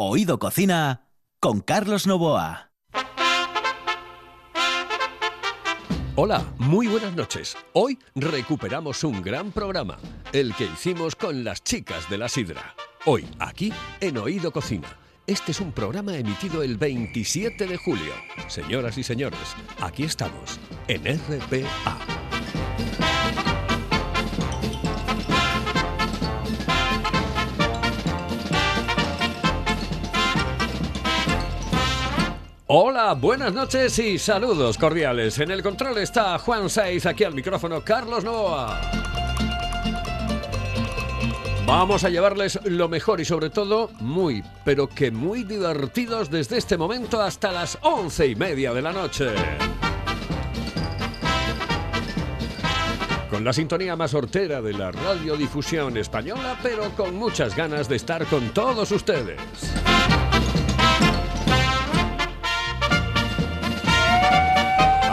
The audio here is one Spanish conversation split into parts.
Oído Cocina con Carlos Novoa. Hola, muy buenas noches. Hoy recuperamos un gran programa, el que hicimos con las chicas de la sidra. Hoy, aquí, en Oído Cocina. Este es un programa emitido el 27 de julio. Señoras y señores, aquí estamos, en RPA. Hola, buenas noches y saludos cordiales. En el control está Juan Saiz, aquí al micrófono Carlos Noa. Vamos a llevarles lo mejor y sobre todo muy, pero que muy divertidos desde este momento hasta las once y media de la noche. Con la sintonía más hortera de la radiodifusión española, pero con muchas ganas de estar con todos ustedes.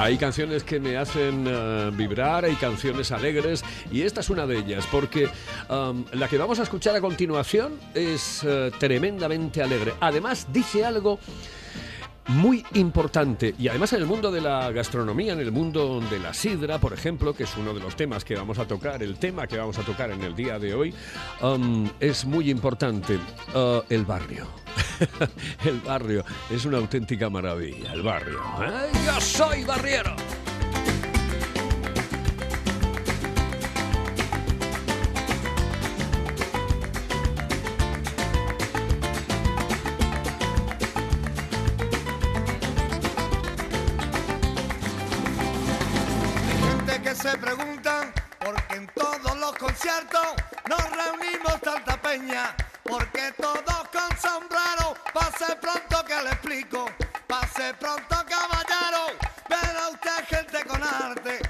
Hay canciones que me hacen uh, vibrar, hay canciones alegres y esta es una de ellas porque um, la que vamos a escuchar a continuación es uh, tremendamente alegre. Además dice algo muy importante y además en el mundo de la gastronomía, en el mundo de la sidra, por ejemplo, que es uno de los temas que vamos a tocar, el tema que vamos a tocar en el día de hoy, um, es muy importante, uh, el barrio. el barrio es una auténtica maravilla, el barrio. ¿eh? Yo soy barriero. Que se pregunta por qué en todos los conciertos nos reunimos tanta peña. Porque todos con sombrero, pase pronto que le explico. Pase pronto caballero, verá usted gente con arte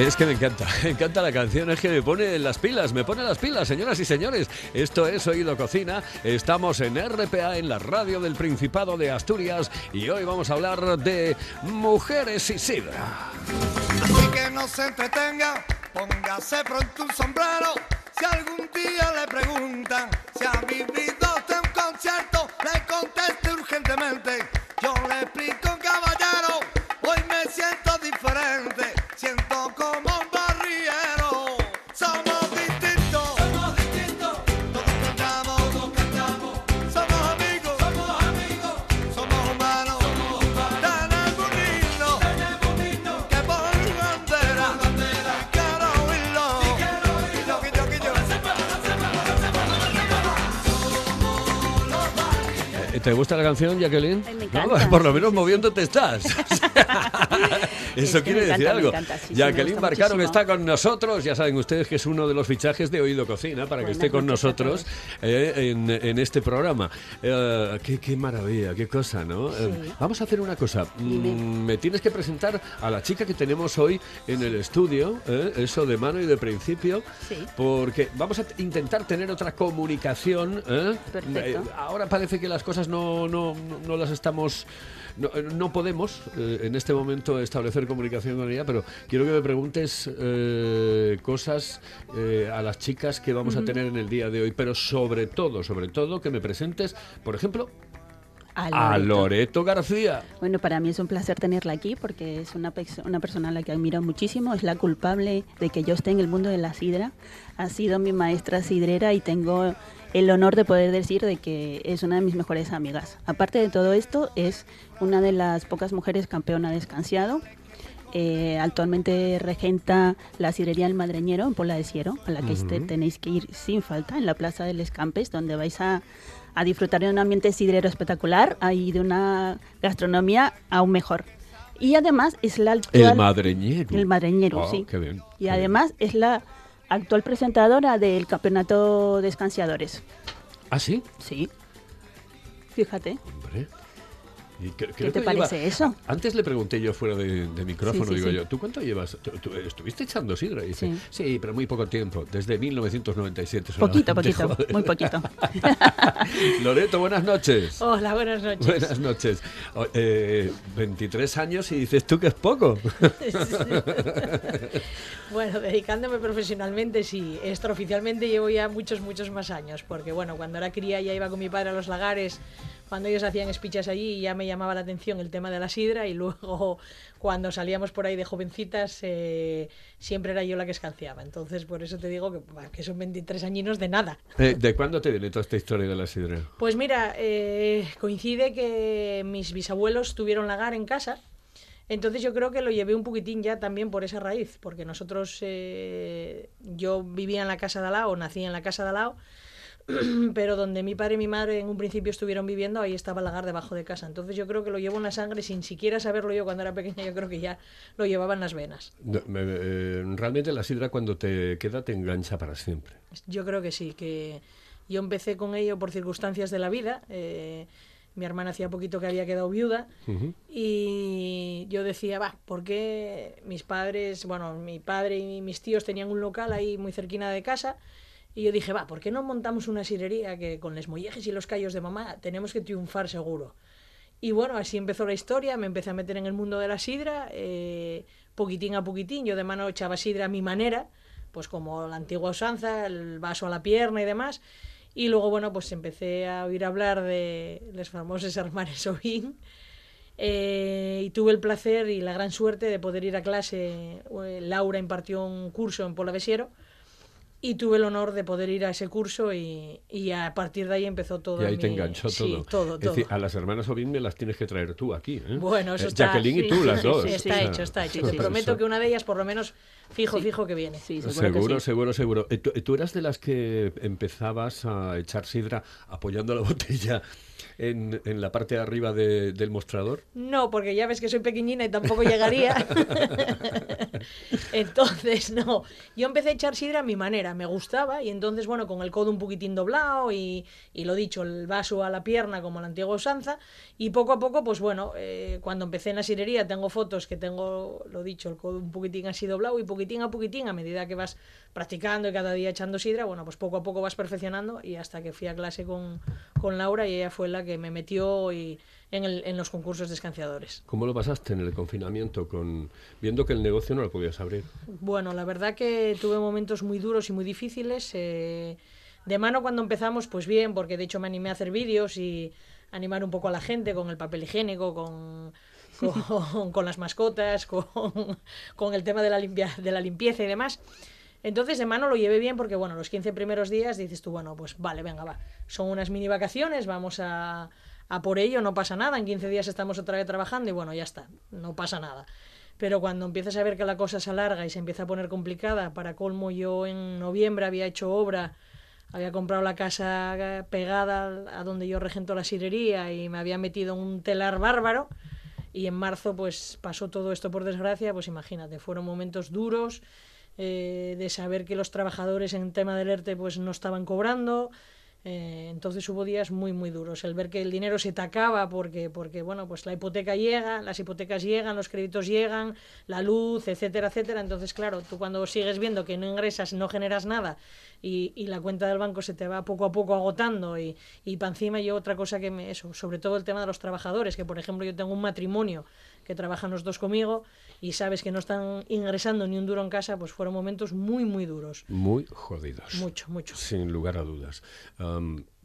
Es que me encanta, me encanta la canción, es que me pone las pilas, me pone las pilas, señoras y señores. Esto es Oído Cocina, estamos en RPA, en la radio del Principado de Asturias, y hoy vamos a hablar de mujeres y sidra. Así que no se entretenga, póngase pronto un sombrero. Si algún día le preguntan si ha vivido usted un concierto, le conteste urgentemente. Yo le explico, ¿Te gusta la canción, Jacqueline? No, por lo sí, menos sí, moviéndote estás. Eso que quiere decir encanta, algo. encanta, sí, sí, Jacqueline gusta Barcaro, que está con nosotros, ya saben ustedes que es uno de los fichajes de Oído Cocina para que esté con nosotros eh, en, en este programa. Eh, qué, qué maravilla, qué cosa, ¿no? Eh, Sí. vamos a hacer una cosa. Mm, me tienes que presentar a la chica que tenemos hoy en el estudio, ¿eh? eso de mano y de principio, Sí. porque vamos a intentar tener otra comunicación. Perfecto. Ahora parece que las cosas no, no- no las estamos... No, no podemos eh, en este momento establecer comunicación con ella, pero quiero que me preguntes eh, cosas eh, a las chicas que vamos a tener en el día de hoy, pero sobre todo, sobre todo, que me presentes, por ejemplo, a Loreto García. Bueno, para mí es un placer tenerla aquí porque es una, una persona a la que admiro muchísimo. Es la culpable de que yo esté en el mundo de la sidra. Ha sido mi maestra sidrera y tengo el honor de poder decir de que es una de mis mejores amigas. Aparte de todo esto, es una de las pocas mujeres campeona de escanciado. Eh, actualmente regenta la sidrería El Madreñero en Pola de Siero, a la que este tenéis que ir sin falta en la Plaza del Escampes, donde vais a, a disfrutar de un ambiente sidrero espectacular y de una gastronomía aún mejor. Y además es la actual... El madreñero. El madreñero, Oh, sí. qué bien, y qué además es la actual presentadora del campeonato de escanciadores. ¿Ah, sí? Sí. Fíjate. Hombre. Y cre- creo ¿Qué te que parece lleva- eso? Antes le pregunté yo fuera de, de micrófono, Sí, sí, digo sí. yo, ¿tú cuánto llevas? ¿Tú, tú estuviste echando sidra? Y dice, sí. Sí. pero muy poco tiempo, desde 1997. Poquito, solamente, poquito, joder. muy poquito. Loreto, buenas noches. Hola, buenas noches. Buenas noches. O- eh, 23 años y dices tú que es poco. Bueno, dedicándome profesionalmente, sí. Extraoficialmente llevo ya muchos, muchos más años. Porque, bueno, cuando era cría ya iba con mi padre a los lagares, cuando ellos hacían espichas allí, ya me llamaba la atención el tema de la sidra. Y luego, cuando salíamos por ahí de jovencitas, eh, siempre era yo la que escanciaba. Entonces, por eso te digo que, que son 23 añinos de nada. Eh, ¿De cuándo te viene toda esta historia de la sidra? Pues mira, eh, coincide que mis bisabuelos tuvieron lagar en casa. Entonces yo creo que lo llevé un poquitín ya también por esa raíz, porque nosotros, eh, yo vivía en la casa de al lado, nací en la casa de al lado, pero donde mi padre y mi madre en un principio estuvieron viviendo, ahí estaba el lagar debajo de casa. Entonces yo creo que lo llevo en la sangre sin siquiera saberlo yo cuando era pequeña, yo creo que ya lo llevaba en las venas. No, eh, realmente la sidra cuando te queda te engancha para siempre. Yo creo que sí, que yo empecé con ello por circunstancias de la vida. eh, mi hermana hacía poquito que había quedado viuda y yo decía, va, ¿por qué mis padres, bueno, mi padre y mis tíos tenían un local ahí muy cerquina de casa? Y yo dije, va, ¿por qué no montamos una sirería que con les mollejes y los callos de mamá tenemos que triunfar seguro? Y bueno, así empezó la historia, me empecé a meter en el mundo de la sidra, eh, poquitín a poquitín, yo de mano echaba sidra a mi manera, pues como la antigua usanza, el vaso a la pierna y demás. Y luego, bueno, pues empecé a oír hablar de los famosos hermanos Ovín. Eh, y tuve el placer y la gran suerte de poder ir a clase. Eh, Laura impartió un curso en Polavesiero y tuve el honor de poder ir a ese curso y, y a partir de ahí empezó todo. Y ahí te mi- enganchó sí, todo. todo, Es todo. decir, a las hermanas Ovin me las tienes que traer tú aquí. ¿eh? Bueno, eso Eh, está. Jacqueline y sí, tú, las sí, dos. sí, O está sea, hecho, está hecho. sí, Te sí, prometo que una de ellas, por lo menos, fijo, Sí. fijo que viene. Sí, seguro, Seguro, que sí. seguro, seguro. Eh, ¿Tú, tú eras de las que empezabas a echar sidra apoyando la botella en, en la parte de arriba de- del mostrador. No, porque ya ves que soy pequeñina y tampoco llegaría. entonces, no. Yo empecé a echar sidra a mi manera, me gustaba, y entonces, bueno, con el codo un poquitín doblado y, y lo dicho, el vaso a la pierna como la antigua usanza, y poco a poco, pues bueno, eh, cuando empecé en la sirería tengo fotos que tengo, lo dicho, el codo un poquitín así doblado y poquitín a poquitín, a medida que vas practicando y cada día echando sidra, bueno, pues poco a poco vas perfeccionando y hasta que fui a clase con, con Laura y ella fue la que me metió y, en, el- en los concursos de escanciadores. ¿Cómo lo pasaste en el confinamiento con viendo que el negocio no lo podías abrir? Bueno, la verdad que tuve momentos muy duros y muy difíciles. eh, de mano cuando empezamos, pues bien, porque de hecho me animé a hacer vídeos y animar un poco a la gente con el papel higiénico, con, con, con las mascotas, con, con el tema de la, limpia, de la limpieza y demás. Entonces de mano lo llevé bien porque, bueno, los 15 primeros días dices tú, bueno, pues vale, venga, va. Son unas mini vacaciones, vamos a, a por ello, no pasa nada. En 15 días estamos otra vez trabajando y bueno, ya está, no pasa nada. Pero cuando empiezas a ver que la cosa se alarga y se empieza a poner complicada, para colmo yo en noviembre había hecho obra, había comprado la casa pegada a donde yo regento la sirería y me había metido un telar bárbaro. Y en marzo pues pasó todo esto por desgracia, pues imagínate, fueron momentos duros eh, de saber que los trabajadores en tema del ERTE pues no estaban cobrando. eh, entonces hubo días muy muy duros el ver que el dinero se te acaba porque porque bueno pues la hipoteca llega las hipotecas llegan los créditos llegan la luz etcétera etcétera entonces claro tú cuando sigues viendo que no ingresas no generas nada y, y la cuenta del banco se te va poco a poco agotando y, y para encima yo otra cosa que me eso sobre todo el tema de los trabajadores que por ejemplo yo tengo un matrimonio que trabajan los dos conmigo y sabes que no están ingresando ni un duro en casa pues fueron momentos muy muy duros Muy jodidos. mucho mucho Sin lugar a dudas.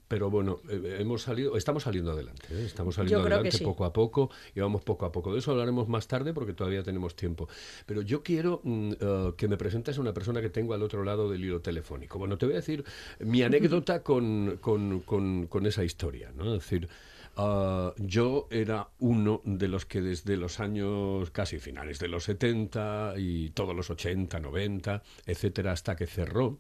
Pero bueno, eh, hemos salido, estamos saliendo adelante, ¿eh? estamos saliendo adelante sí. poco a poco y vamos poco a poco. De eso hablaremos más tarde porque todavía tenemos tiempo. Pero yo quiero mm, eh, que me presentes a una persona que tengo al otro lado del hilo telefónico. Bueno, te voy a decir mi anécdota con, con- con- con esa historia, ¿no? Es decir, ah, yo era uno de los que desde los años casi finales de los 70 y todos los 80, 90, etcétera, hasta que cerró,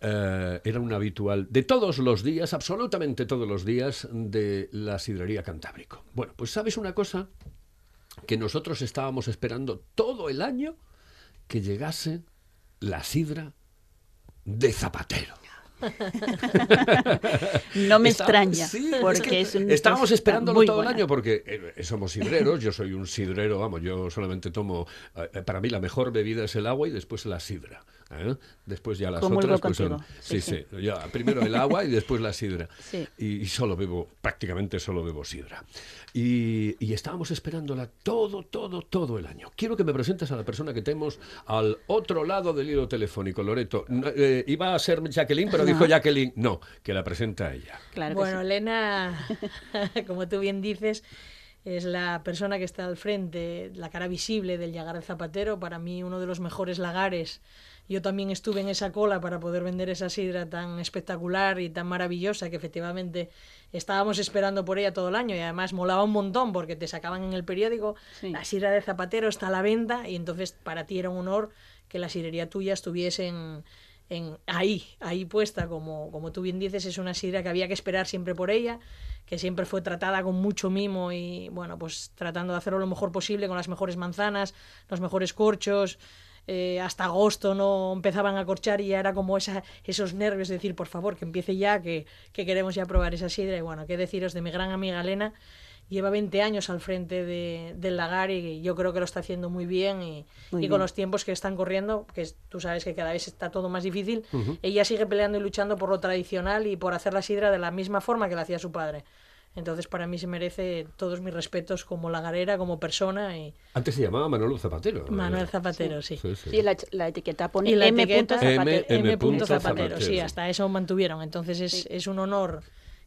eh, era un habitual de todos los días, absolutamente todos los días, de la sidrería Cantábrico. Bueno, pues sabes una cosa que nosotros estábamos esperando todo el año que llegase la sidra de Zapatero. no me Está- extraña, sí, porque es que es un- estábamos está esperándolo todo el año porque eh, somos sidreros, yo soy un sidrero, vamos, yo solamente tomo, eh, para mí la mejor bebida es el agua y después la sidra. ¿Eh? Después ya las Comulgo otras pues son- sí, Sí, sí, ya, primero el agua y después la sidra. Sí. Y, y solo bebo, prácticamente solo bebo sidra. Y, y estábamos esperándola todo, todo, todo el año. Quiero que me presentes a la persona que tenemos al otro lado del hilo telefónico, Loreto. Eh, iba a ser Jacqueline, pero No. dijo Jacqueline, no, que la presenta ella. Claro bueno, sí. Elena, como tú bien dices, es la persona que está al frente, la cara visible del Llagar de Zapatero, para mí uno de los mejores lagares. Yo también estuve en esa cola para poder vender esa sidra tan espectacular y tan maravillosa que efectivamente estábamos esperando por ella todo el año y además molaba un montón porque te sacaban en el periódico Sí. la sidra de Zapatero está a la venta y entonces para ti era un honor que la sidrería tuya estuviese en, en ahí, ahí puesta, como, como tú bien dices, es una sidra que había que esperar siempre por ella, que siempre fue tratada con mucho mimo y bueno, pues tratando de hacerlo lo mejor posible con las mejores manzanas, los mejores corchos. Eh, hasta agosto no empezaban a corchar y ya era como esa, esos nervios de decir, por favor, que empiece ya, que, que queremos ya probar esa sidra. Y bueno, qué deciros de mi gran amiga Elena, lleva 20 años al frente de, del lagar y yo creo que lo está haciendo muy bien y, Muy y con los tiempos que están corriendo, que tú sabes que cada vez está todo más difícil, ella sigue peleando y luchando por lo tradicional y por hacer la sidra de la misma forma que la hacía su padre. Entonces para mí se merece todos mis respetos como lagarera, como persona y Antes se llamaba Manolo Zapatero. Manuel Zapatero, sí. Sí, sí. Sí, la, la etiqueta pone Y la M. etiqueta Zapatero. M. M. Zapatero. Zapatero, sí, hasta eso mantuvieron. Entonces es, Sí. es un honor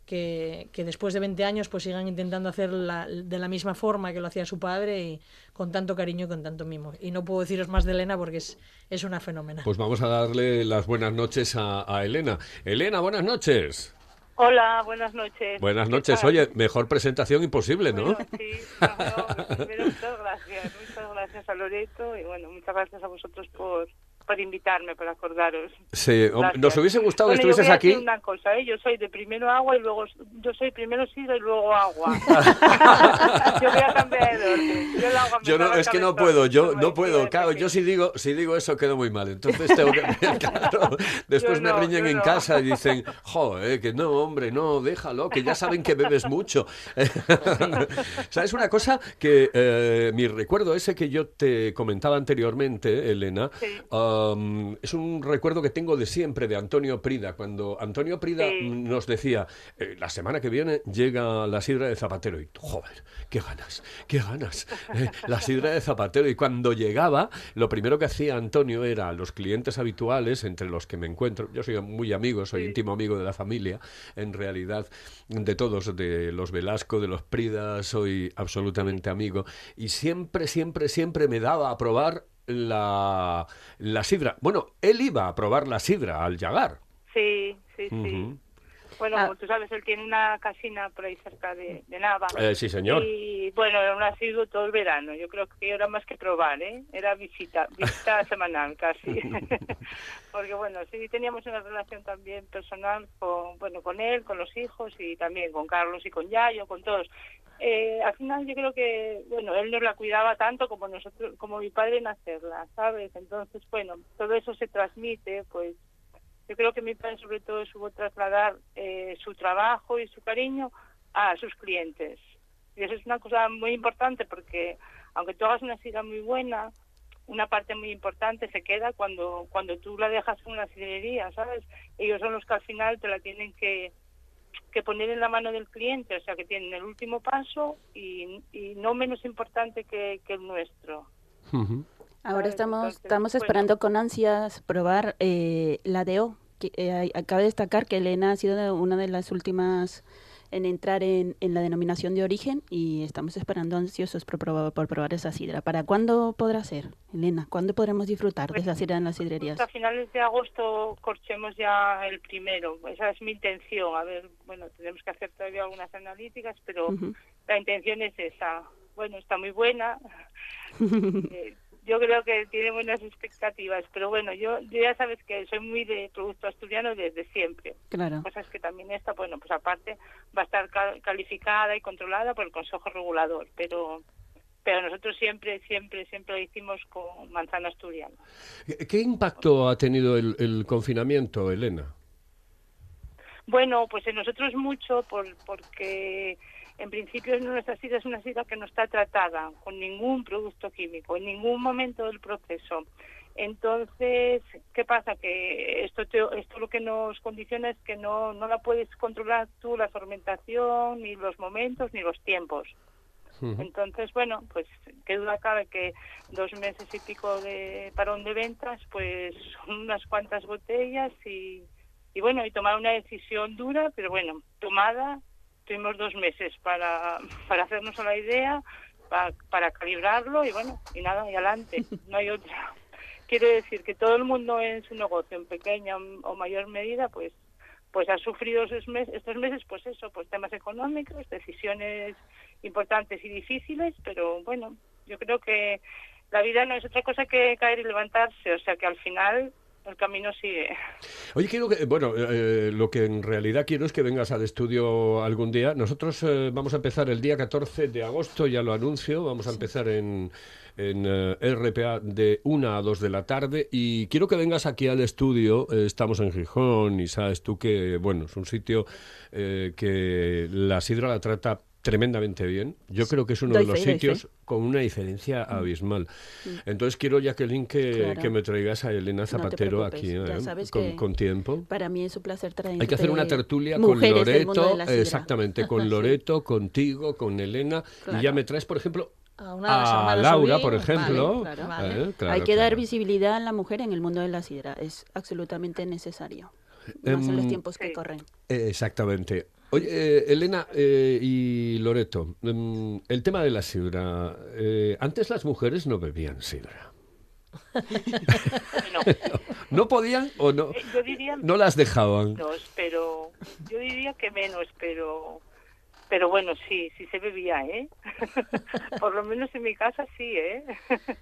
que, que después de 20 años pues sigan intentando hacer la- de la misma forma que lo hacía su padre y con tanto cariño y con tanto mimo. Y no puedo deciros más de Elena porque es, es una fenómena. Pues vamos a darle las buenas noches a, a Elena. Elena, buenas noches. Hola, buenas noches. Buenas ¿Qué noches. Oye, mejor presentación imposible, ¿no? Bueno, sí, no, muchas gracias, muchas gracias a Loreto y bueno, muchas gracias a vosotros por, por invitarme, por acordaros. Sí, Gracias. nos hubiese gustado Bueno, que yo estuvieses voy a aquí. decir una cosa, ¿eh? yo soy de primero agua y luego, yo soy primero sidra y luego agua. yo voy a cambiar de orden. Yo, agua me Yo no, es que no puedo, yo no puedo, claro, yo si digo, si digo eso quedo muy mal, entonces tengo que, claro, después Yo me no, riñen yo en no. casa y dicen, joder, que no, hombre, no, déjalo, que ya saben que bebes mucho. ¿Sabes una cosa? Que eh, mi recuerdo ese que yo te comentaba anteriormente, Elena, Sí. Um, es un recuerdo que tengo de siempre de Antonio Prida, cuando Antonio Prida Sí. nos decía, eh, la semana que viene llega la sidra de Zapatero, y tú, joder, qué ganas, qué ganas, eh, la sidra de Zapatero, y cuando llegaba, lo primero que hacía Antonio era a los clientes habituales, entre los que me encuentro, yo soy muy amigo, soy íntimo amigo de la familia, en realidad, de todos, de los Velasco, de los Prida, soy absolutamente amigo, y siempre, siempre, siempre me daba a probar la, la sidra. Bueno, él iba a probar la sidra al llegar. Sí, sí, sí. Bueno, Ah. como tú sabes, él tiene una casina por ahí cerca de, de Nava. Eh, sí, señor. Y bueno, era un asiduo todo el verano. Yo creo que era más que probar, ¿eh? Era visita, visita semanal casi. Porque bueno, sí teníamos una relación también personal con, bueno, con él, con los hijos y también con Carlos y con Yayo, con todos. Eh, al final yo creo que, bueno, él nos la cuidaba tanto como nosotros, como mi padre en hacerla, ¿sabes? Entonces, bueno, todo eso se transmite, pues yo creo que mi padre sobre todo supo trasladar eh, su trabajo y su cariño a sus clientes. Y eso es una cosa muy importante porque aunque tú hagas una sidra muy buena, una parte muy importante se queda cuando cuando tú la dejas en una sidrería, ¿sabes? Ellos son los que al final te la tienen que, que poner en la mano del cliente, o sea que tienen el último paso y, y no menos importante que, que el nuestro. Ahora estamos, Entonces, estamos bueno. esperando con ansias probar eh, la DO. Que, eh, acaba de destacar que Elena ha sido de- una de las últimas en entrar en, en la denominación de origen y estamos esperando ansiosos por probar, por probar esa sidra. ¿Para cuándo podrá ser, Elena? ¿Cuándo podremos disfrutar de esa sidra en las sidrerías? A finales de agosto corchemos ya el primero. Esa es mi intención. A ver, bueno, tenemos que hacer todavía algunas analíticas, pero Ujú. la intención es esa. Bueno, está muy buena. Eh, yo creo que tiene buenas expectativas, pero bueno, yo, yo ya sabes que soy muy de producto asturiano desde siempre. Claro. Cosas que también esta, bueno, pues aparte va a estar cal- calificada y controlada por el Consejo Regulador, pero pero nosotros siempre, siempre, siempre lo hicimos con manzana asturiana. ¿Qué- ¿Qué impacto ha tenido el, el confinamiento, Elena? Bueno, pues en nosotros mucho por, porque en principio nuestra sidra es una sidra que no está tratada con ningún producto químico en ningún momento del proceso. Entonces, ¿qué pasa? Que esto, te- esto lo que nos condiciona es que no, no la puedes controlar tú la fermentación, ni los momentos, ni los tiempos. Entonces, bueno, pues qué duda cabe que dos meses y pico de parón de ventas, pues son unas cuantas botellas y, y bueno, y tomar una decisión dura, pero bueno, tomada, tuvimos dos meses para, para hacernos la idea, pa- para calibrarlo y bueno, y nada, y adelante, no hay otra. Quiero decir que todo el mundo en su negocio, en pequeña o mayor medida, pues pues ha sufrido esos mes- estos meses, pues eso, pues temas económicos, decisiones importantes y difíciles, pero bueno, yo creo que la vida no es otra cosa que caer y levantarse, o sea que al final el camino sigue. Oye, quiero que, bueno, eh, lo que en realidad quiero es que vengas al estudio algún día. Nosotros eh, vamos a empezar el día 14 de agosto, ya lo anuncio, vamos a empezar en, en eh, RPA de 1 a 2 de la tarde y quiero que vengas aquí al estudio. Eh, estamos en Gijón y sabes tú que, bueno, es un sitio eh, que la sidra la trata tremendamente bien. Yo creo que es uno Doy de los fe, sitios con una diferencia abismal. Entonces quiero, Jacqueline, que, Claro. que me traigas a Elena te Zapatero aquí eh, con, tiempo. Para mí es un placer traer Hay que hacer una tertulia con mujeres del mundo Loreto, de la sidra. exactamente, con Sí. Loreto, contigo, con Elena, y ya me traes, por ejemplo, A una de las a hermanas Laura, por vale, ejemplo. claro. Vale. Eh, claro, Hay que dar visibilidad a la mujer en el mundo de la sidra. Es absolutamente necesario. Más en los Em, tiempos que sí. corren. Eh, Exactamente. Oye, eh, Elena eh, y Loreto, mm, el tema de la sidra. eh, antes las mujeres no bebían sidra. ¿No podían o no? eh, yo diría No las dejaban. menos, pero yo diría que menos, pero pero bueno, sí, sí se bebía, ¿eh? Por lo menos en mi casa sí, ¿eh?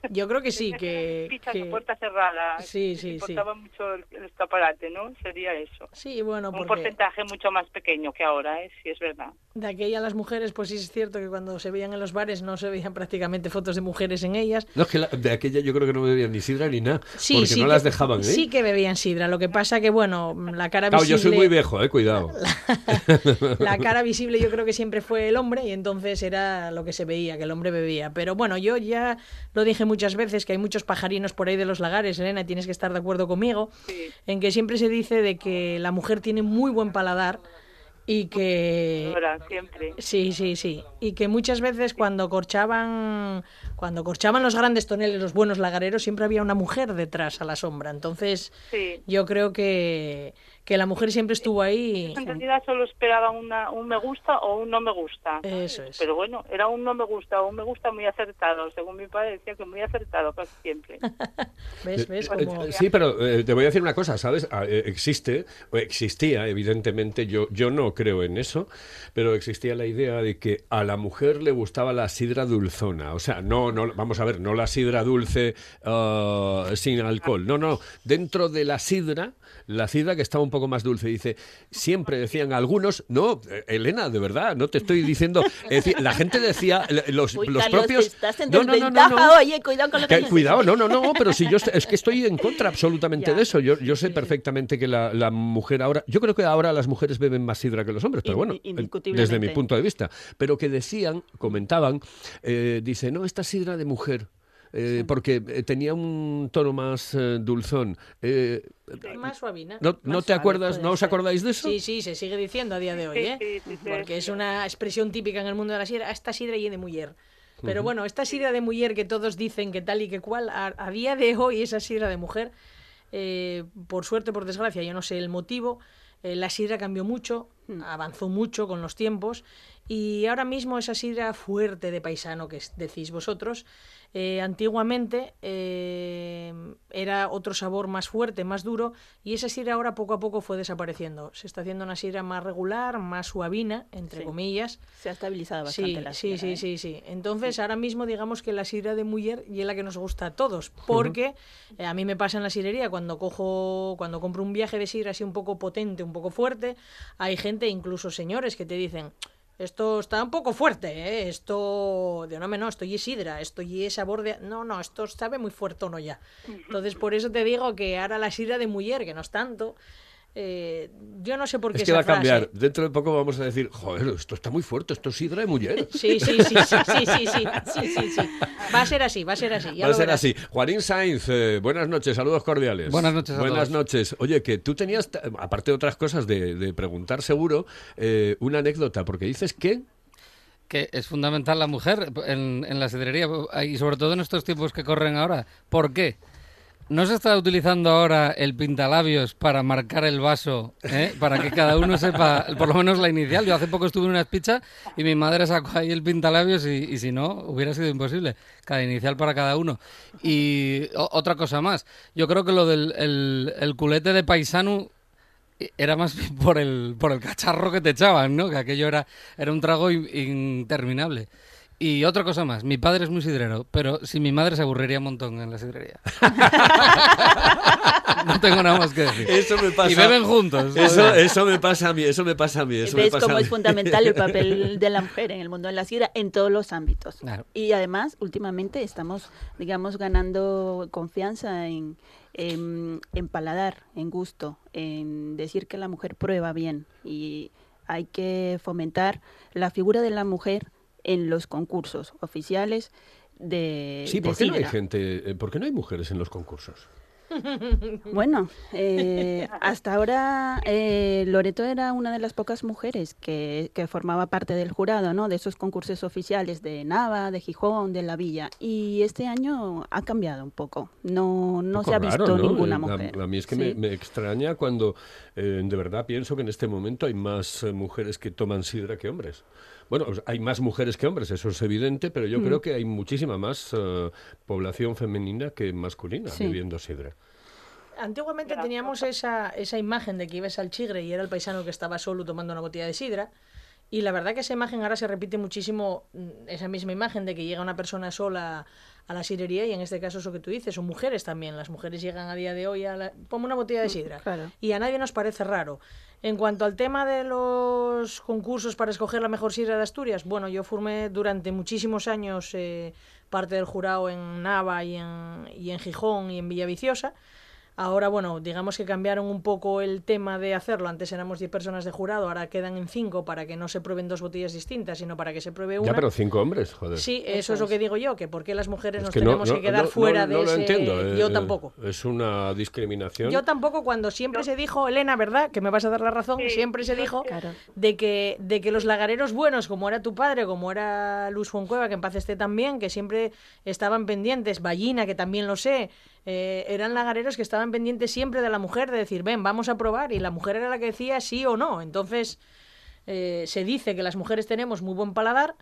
Yo creo que sí, que... Pichas que- a puerta cerrada. Sí, sí, sí. Importaba mucho el, el escaparate, ¿no? Sería eso. Sí, bueno, Un porque porcentaje mucho más pequeño que ahora, ¿eh? Sí, es verdad. de aquella las mujeres, pues sí es cierto que cuando se veían en los bares no se veían prácticamente fotos de mujeres en ellas. No, es que la- de aquella yo creo que no bebían ni sidra ni nada. Sí, porque sí no que- las dejaban, ¿eh? Sí que bebían sidra. Lo que pasa que, bueno, la cara Claro, visible... yo soy muy viejo, eh, cuidado. La cara visible yo creo que siempre fue el hombre y entonces era lo que se veía, que el hombre bebía. Pero bueno, yo ya lo dije muchas veces que hay muchos pajarinos por ahí de los lagares, Elena, y tienes que estar de acuerdo conmigo, Sí. en que siempre se dice de que la mujer tiene muy buen paladar y que... Ahora, siempre. Sí, sí, sí. Y que muchas veces cuando corchaban, cuando corchaban los grandes toneles, los buenos lagareros, siempre había una mujer detrás a la sombra. Entonces, Sí. yo creo que, que la mujer siempre estuvo ahí. En realidad solo esperaban una, un me gusta o un no me gusta. Eso es. Pero bueno, era un no me gusta o un me gusta muy acertado. Según mi padre decía que muy acertado casi siempre. ¿Ves? ¿Ves? Eh, Como... eh, Sí, pero eh, te voy a decir una cosa, ¿sabes? Ah, eh, existe, o existía, evidentemente, yo, yo no creo en eso, pero existía la idea de que a la mujer le gustaba la sidra dulzona. O sea, no, no, vamos a ver, no la sidra dulce ah, sin alcohol. No, no, dentro de la sidra, la sidra que estaba un poco más dulce. Dice, siempre decían algunos, no, eh, Elena, de verdad, no te estoy diciendo. es decir, la gente decía, los, Uy, los Carlos, propios. estás en No, no, no, no, desventaja, no. oye, cuidado con lo que Que- cuidado, no, no, no, pero si yo es que estoy en contra absolutamente Ya. de eso. Yo, yo sé perfectamente que la, la mujer ahora, yo creo que ahora las mujeres beben más sidra que los hombres, pero bueno, eh, desde mi punto de vista. Pero que decían, comentaban, eh, dice, no, esta sidra de mujer. Eh, Porque eh, tenía un tono más eh, dulzón. Eh, Más suavina. ¿No, te suave, acuerdas? ¿No os acordáis de eso? Sí, sí, se sigue diciendo a día de hoy, Sí, ¿eh? sí, sí, sí, Porque sí. es una expresión típica en el mundo de la sidra. "Ah, Esta sidra y de mujer. Pero bueno, esta sidra de mujer que todos dicen que tal y que cual, a, a día de hoy esa sidra de mujer, eh, por suerte, por desgracia, yo no sé el motivo, eh, la sidra cambió mucho, Hmm. avanzó mucho con los tiempos Y ahora mismo esa sidra fuerte de paisano que decís vosotros, eh, antiguamente eh, era otro sabor más fuerte, más duro, y esa sidra ahora poco a poco fue desapareciendo. Se está haciendo una sidra más regular, más suavina, entre comillas. Se ha estabilizado bastante sí, la Sí, sidra, sí, ¿eh? sí, sí. Entonces, ahora mismo digamos que la sidra de mujer y es la que nos gusta a todos, porque eh, a mí me pasa en la sidrería cuando cojo, cuando compro un viaje de sidra así un poco potente, un poco fuerte, hay gente, incluso señores, que te dicen, esto está un poco fuerte, ¿eh? Esto, de no, no, esto y es sidra, esto y es sabor de... No, no, esto sabe muy fuerte o no ya. Entonces, por eso te digo que ahora la sidra de mujer, que no es tanto, eh, yo no sé por qué. Es que esa va a cambiar. Dentro de poco vamos a decir, joder, esto está muy fuerte, esto es sidra de mujer. Sí sí sí, sí sí sí, Va a ser así, va a ser así. Va a ser así. Juanín Sainz, eh, buenas noches, saludos cordiales. Buenas noches. A buenas noches. Oye, que tú tenías, aparte de otras cosas de, preguntar seguro, eh, una anécdota, porque dices que que es fundamental la mujer en, la sidrería y sobre todo en estos tiempos que corren ahora. ¿Por qué? ¿No se está utilizando ahora el pintalabios para marcar el vaso, eh? para que cada uno sepa por lo menos la inicial? Yo hace poco estuve en una espicha y mi madre sacó ahí el pintalabios y, y si no, hubiera sido imposible. Cada inicial para cada uno. Y otra cosa más, yo creo que lo del el, culete de paisano era más por el, por el cacharro que te echaban, ¿no? Que aquello era, era un trago in- interminable. Y otra cosa más, mi padre es muy sidrero, pero si mi madre se aburriría un montón en la sidrería. no tengo nada más que decir. Eso me pasa. Y beben juntos. Eso, eso me pasa a mí, eso me pasa a mí. Eso me ¿Ves pasa cómo a es fundamental el papel de la mujer en el mundo de la sidra en todos los ámbitos? Claro. Y además, últimamente estamos, digamos, ganando confianza en, en, en paladar, en gusto, en decir que la mujer prueba bien. Y hay que fomentar la figura de la mujer en los concursos oficiales de, Sí, de ¿por qué no hay gente, eh, por qué no hay mujeres en los concursos? Bueno, eh, hasta ahora eh, Loreto era una de las pocas mujeres que, que formaba parte del jurado, ¿no? De esos concursos oficiales de Nava, de Gijón, de La Villa. Y este año ha cambiado un poco. No, no Poco se ha raro, visto ¿no? ninguna Eh, a- mujer. A, mí es que Sí. me, me extraña cuando eh, de verdad pienso que en este momento hay más eh, mujeres que toman sidra que hombres. Bueno, hay más mujeres que hombres, eso es evidente, pero Mm. yo creo que hay muchísima más eh, población femenina que masculina Sí. bebiendo sidra. Antiguamente teníamos esa, esa imagen de que ibas al chigre y era el paisano que estaba solo tomando una botella de sidra. Y la verdad que esa imagen ahora se repite muchísimo, mm, esa misma imagen de que llega una persona sola a la sidrería y en este caso eso que tú dices, son mujeres también. Las mujeres llegan a día de hoy a la... Ponme una botella de sidra. claro. Y a nadie nos parece raro. En cuanto al tema de los concursos para escoger la mejor sidra de Asturias, bueno, yo formé durante muchísimos años eh, parte del jurado en Nava y en, y en Gijón y en Villaviciosa. Ahora, bueno, digamos que cambiaron un poco el tema de hacerlo. Antes éramos 10 personas de jurado, ahora quedan en 5 para que no se prueben dos botellas distintas, sino para que se pruebe una. Ya, pero cinco hombres, joder. Sí, eso es lo que digo yo, que por qué las mujeres Es nos que tenemos no- que quedar no- fuera no- de no lo ese... entiendo. yo eh, tampoco. Es una discriminación. Yo tampoco cuando siempre se dijo, Elena, ¿verdad? Que me vas a dar la razón, Sí, siempre se dijo Claro. de que, de que los lagareros buenos, como era tu padre, como era Luz Foncueva, que en paz esté también, que siempre estaban pendientes, Ballina, que también lo sé, eh, eran lagareros que estaban pendientes siempre de la mujer, de decir, ven, vamos a probar, y la mujer era la que decía sí o no. Entonces, eh, se dice que las mujeres tenemos muy buen paladar,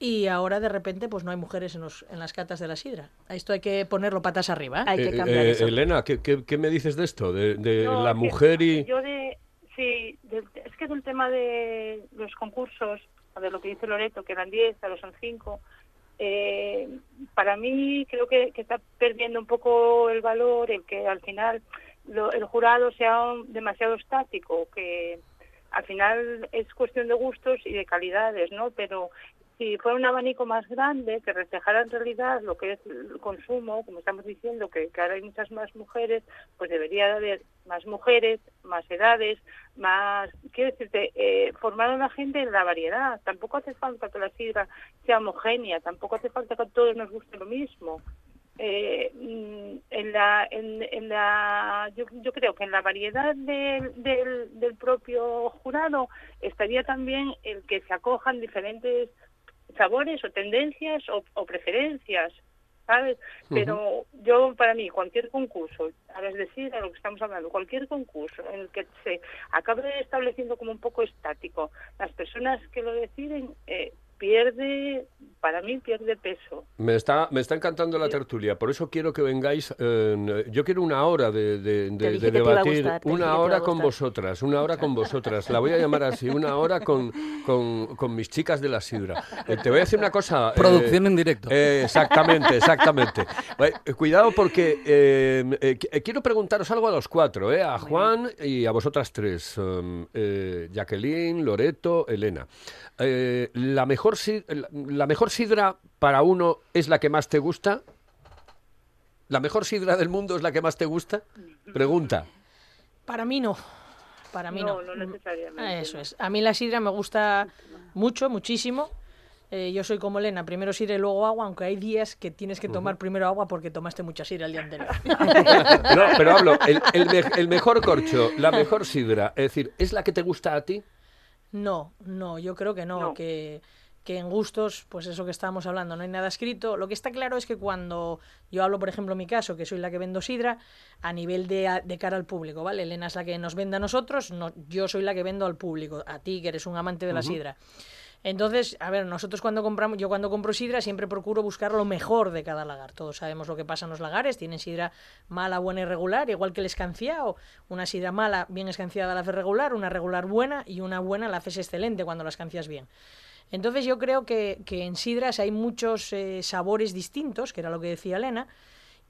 y ahora de repente pues no hay mujeres en, los, en las catas de la sidra. A esto hay que ponerlo patas arriba. ¿eh? Hay que Eh, cambiar eh, eso. Elena, ¿qué, qué, qué me dices de esto? De, de No, la que- mujer y... Yo de, sí, del- es que es un tema de los concursos, de lo que dice Loreto, que eran 10, ahora son 5. Eh, para mí creo que, está perdiendo un poco el valor el que al final el jurado sea demasiado estático, que al final es cuestión de gustos y de calidades, ¿no? Pero si fuera un abanico más grande que reflejara en realidad lo que es el consumo, como estamos diciendo, que, ahora hay muchas más mujeres, pues debería de haber más mujeres, más edades, más, quiero decirte, eh, formar a la gente en la variedad. Tampoco hace falta que la sidra sea homogénea, tampoco hace falta que a todos nos guste lo mismo. Eh, mm, en la, en, la, yo, yo creo que en la variedad del, del propio jurado estaría también el que se acojan diferentes sabores o tendencias o, o preferencias. ¿sabes? Pero yo, para mí, cualquier concurso, ahora es decir, a lo que estamos hablando, cualquier concurso en el que se acabe estableciendo como un poco estático, las personas que lo deciden, eh, pierde, para mí pierde peso. Me está, me está encantando la tertulia, por eso quiero que vengáis. eh, yo quiero una hora de, debatir, gustar, una hora con vosotras, una hora con vosotras. La voy a llamar así, una hora con, con, con mis chicas de la sidra. Eh, te voy a decir una cosa. eh, Producción en directo. eh, exactamente, exactamente. Cuidado porque eh, eh, qu- eh, quiero preguntaros algo a los cuatro, eh, a Juan y a vosotras tres, um, eh, Jacqueline, Loreto, Elena. Eh, la, mejor, la mejor sidra para uno es la que más te gusta. ¿La mejor sidra del mundo es la que más te gusta? Pregunta. Para mí no. Para mí no. No, no necesariamente, Eso es. A mí la sidra me gusta mucho, muchísimo. Eh, yo soy como Elena, primero sidra y luego agua, aunque hay días que tienes que tomar primero agua porque tomaste mucha sidra el día anterior. No, pero hablo, el, el me- el mejor corcho, la mejor sidra, es decir, ¿es la que te gusta a ti? No, no, yo creo que no, No. Que, que en gustos, pues eso que estábamos hablando, no hay nada escrito. Lo que está claro es que cuando yo hablo, por ejemplo, en mi caso, que soy la que vendo sidra, a nivel de, de cara al público, ¿vale? Elena es la que nos vende a nosotros, no, yo soy la que vendo al público, a ti, que eres un amante de la sidra. Entonces, a ver, nosotros cuando compramos, yo cuando compro sidra siempre procuro buscar lo mejor de cada lagar. Todos sabemos lo que pasa en los lagares, tienen sidra mala, buena y regular, igual que el escanciado. Una sidra mala, bien escanciada la haces regular, una regular buena y una buena la haces excelente cuando la escancias bien. Entonces yo creo que, que en sidras hay muchos eh, sabores distintos, que era lo que decía Elena,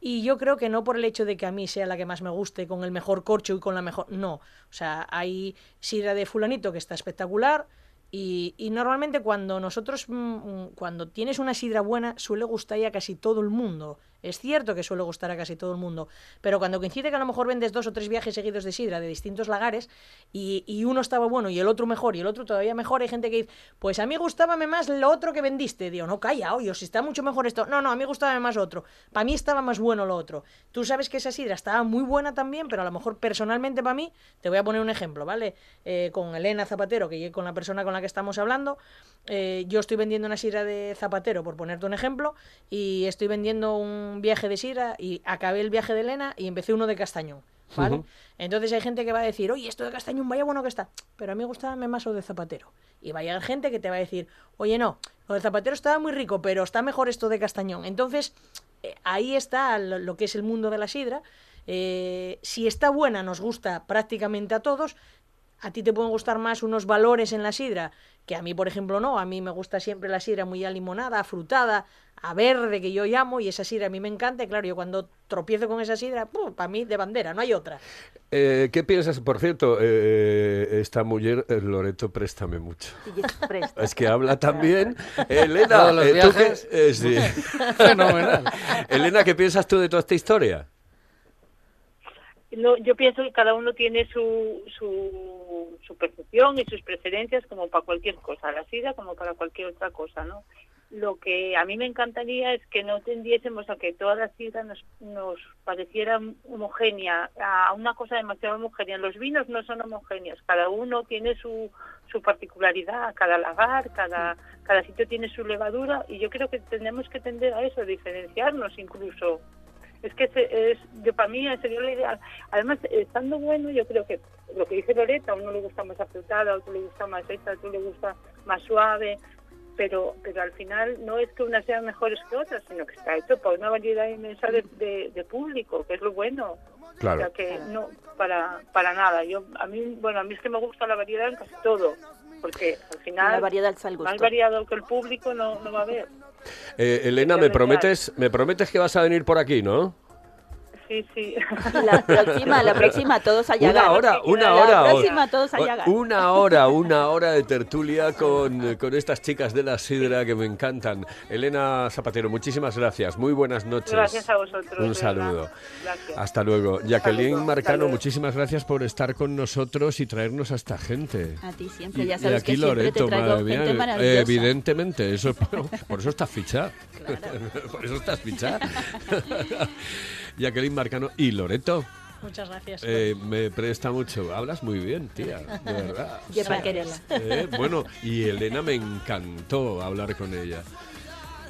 y yo creo que no por el hecho de que a mí sea la que más me guste, con el mejor corcho y con la mejor... No, o sea, hay sidra de fulanito que está espectacular y, y normalmente cuando nosotros, mm, mm, cuando tienes una sidra buena, suele gustar a casi todo el mundo. Es cierto que suele gustar a casi todo el mundo, pero cuando coincide que a lo mejor vendes dos o tres viajes seguidos de sidra de distintos lagares y, y uno estaba bueno y el otro mejor y el otro todavía mejor, hay gente que dice, pues a mí gustábame más lo otro que vendiste. Digo, no, calla, oye, si está mucho mejor esto. No, no, a mí gustaba más otro. Para mí estaba más bueno lo otro. Tú sabes que esa sidra estaba muy buena también, pero a lo mejor personalmente para mí, te voy a poner un ejemplo, ¿vale? Eh, con Elena Zapatero, que con la persona con la que estamos hablando, eh, yo estoy vendiendo una sidra de Zapatero, por ponerte un ejemplo, y estoy vendiendo un viaje de sidra y acabé el viaje de Elena y empecé uno de Castañón. ¿Vale? Entonces hay gente que va a decir, oye, esto de Castañón, vaya bueno que está. Pero a mí me gustaba más lo de Zapatero. Y va a llegar gente que te va a decir, oye, no, lo de Zapatero estaba muy rico, pero está mejor esto de Castañón. Entonces, eh, ahí está lo, lo que es el mundo de la sidra. Eh, si está buena, nos gusta prácticamente a todos. A ti te pueden gustar más unos valores en la sidra, que a mí, por ejemplo, no. A mí me gusta siempre la sidra muy a limonada, a frutada, a verde, que yo llamo, y esa sidra a mí me encanta. Y claro, yo cuando tropiezo con esa sidra, para mí de bandera, no hay otra. Eh, ¿Qué piensas? Por cierto, eh, esta mujer, eh, Loreto, préstame mucho. Es presta. Es que habla también. Elena, eh, ¿tú qué- eh, sí. Fenomenal. Elena, ¿qué piensas tú de toda esta historia? No, yo pienso que cada uno tiene su, su, percepción y sus preferencias como para cualquier cosa, la sidra como para cualquier otra cosa, ¿no? Lo que a mí me encantaría es que no tendiésemos a que toda la sidra nos, nos pareciera homogénea, a una cosa demasiado homogénea. Los vinos no son homogéneos, cada uno tiene su, su particularidad, cada lagar, cada, cada sitio tiene su levadura y yo creo que tenemos que tender a eso, diferenciarnos incluso es que ese es, yo para mí sería lo ideal. Además, estando bueno, yo creo que lo que dice Loreta, a uno le gusta más afrutada, a otro le gusta más hecha, a otro le gusta más suave, pero pero al final no es que unas sean mejores que otras, sino que está hecho para una variedad inmensa de, de, de público, que es lo bueno. O sea Claro. que no, para, para nada. Yo, a mí, bueno, a mí es que me gusta la variedad en casi todo, porque al final La variedad al gusto. más variado que el público no, no va a haber. Eh, Elena, me prometes, me prometes que vas a venir por aquí, ¿no? Sí, sí. Y la próxima, la próxima todos a Una hora, una La hora. próxima todos a o- Yagar. Una hora, una hora de tertulia con, con estas chicas de la sidra que me encantan. Elena Zapatero, muchísimas gracias. Muy buenas noches. Gracias a vosotros. Un saludo. Hasta luego. Jacqueline Saludo, Marcano, saludo. muchísimas gracias por estar con nosotros y traernos a esta gente. A ti siempre, Y, ya y sabes aquí que siempre Loreto, te traigo madre mía, gente maravillosa. evidentemente, eso, por eso estás fichada. por eso estás fichada. Jacqueline Marcano y Loreto. Muchas gracias. eh, me presta mucho. Hablas muy bien, tía, de verdad. Qué paquerela. Eh, bueno, y Elena me encantó hablar con ella.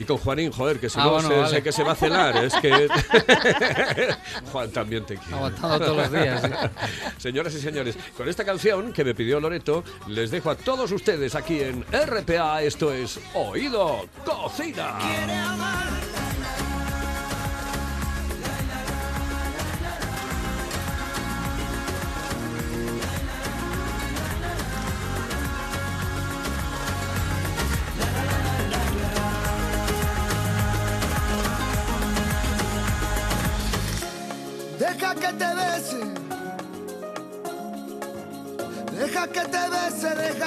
Y con Juanín, joder, que si Ah, no bueno, sé, vale. sé que se va a cenar, es que... Juan, también te quiero. Aguantado todos los días. Señoras y señores, con esta canción que me pidió Loreto, les dejo a todos ustedes aquí en RPA, esto es Oído Cocina.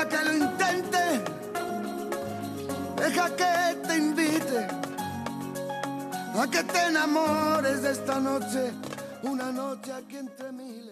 Deja que lo intente. Deja que te invite a que te enamores de esta noche, una noche aquí entre miles.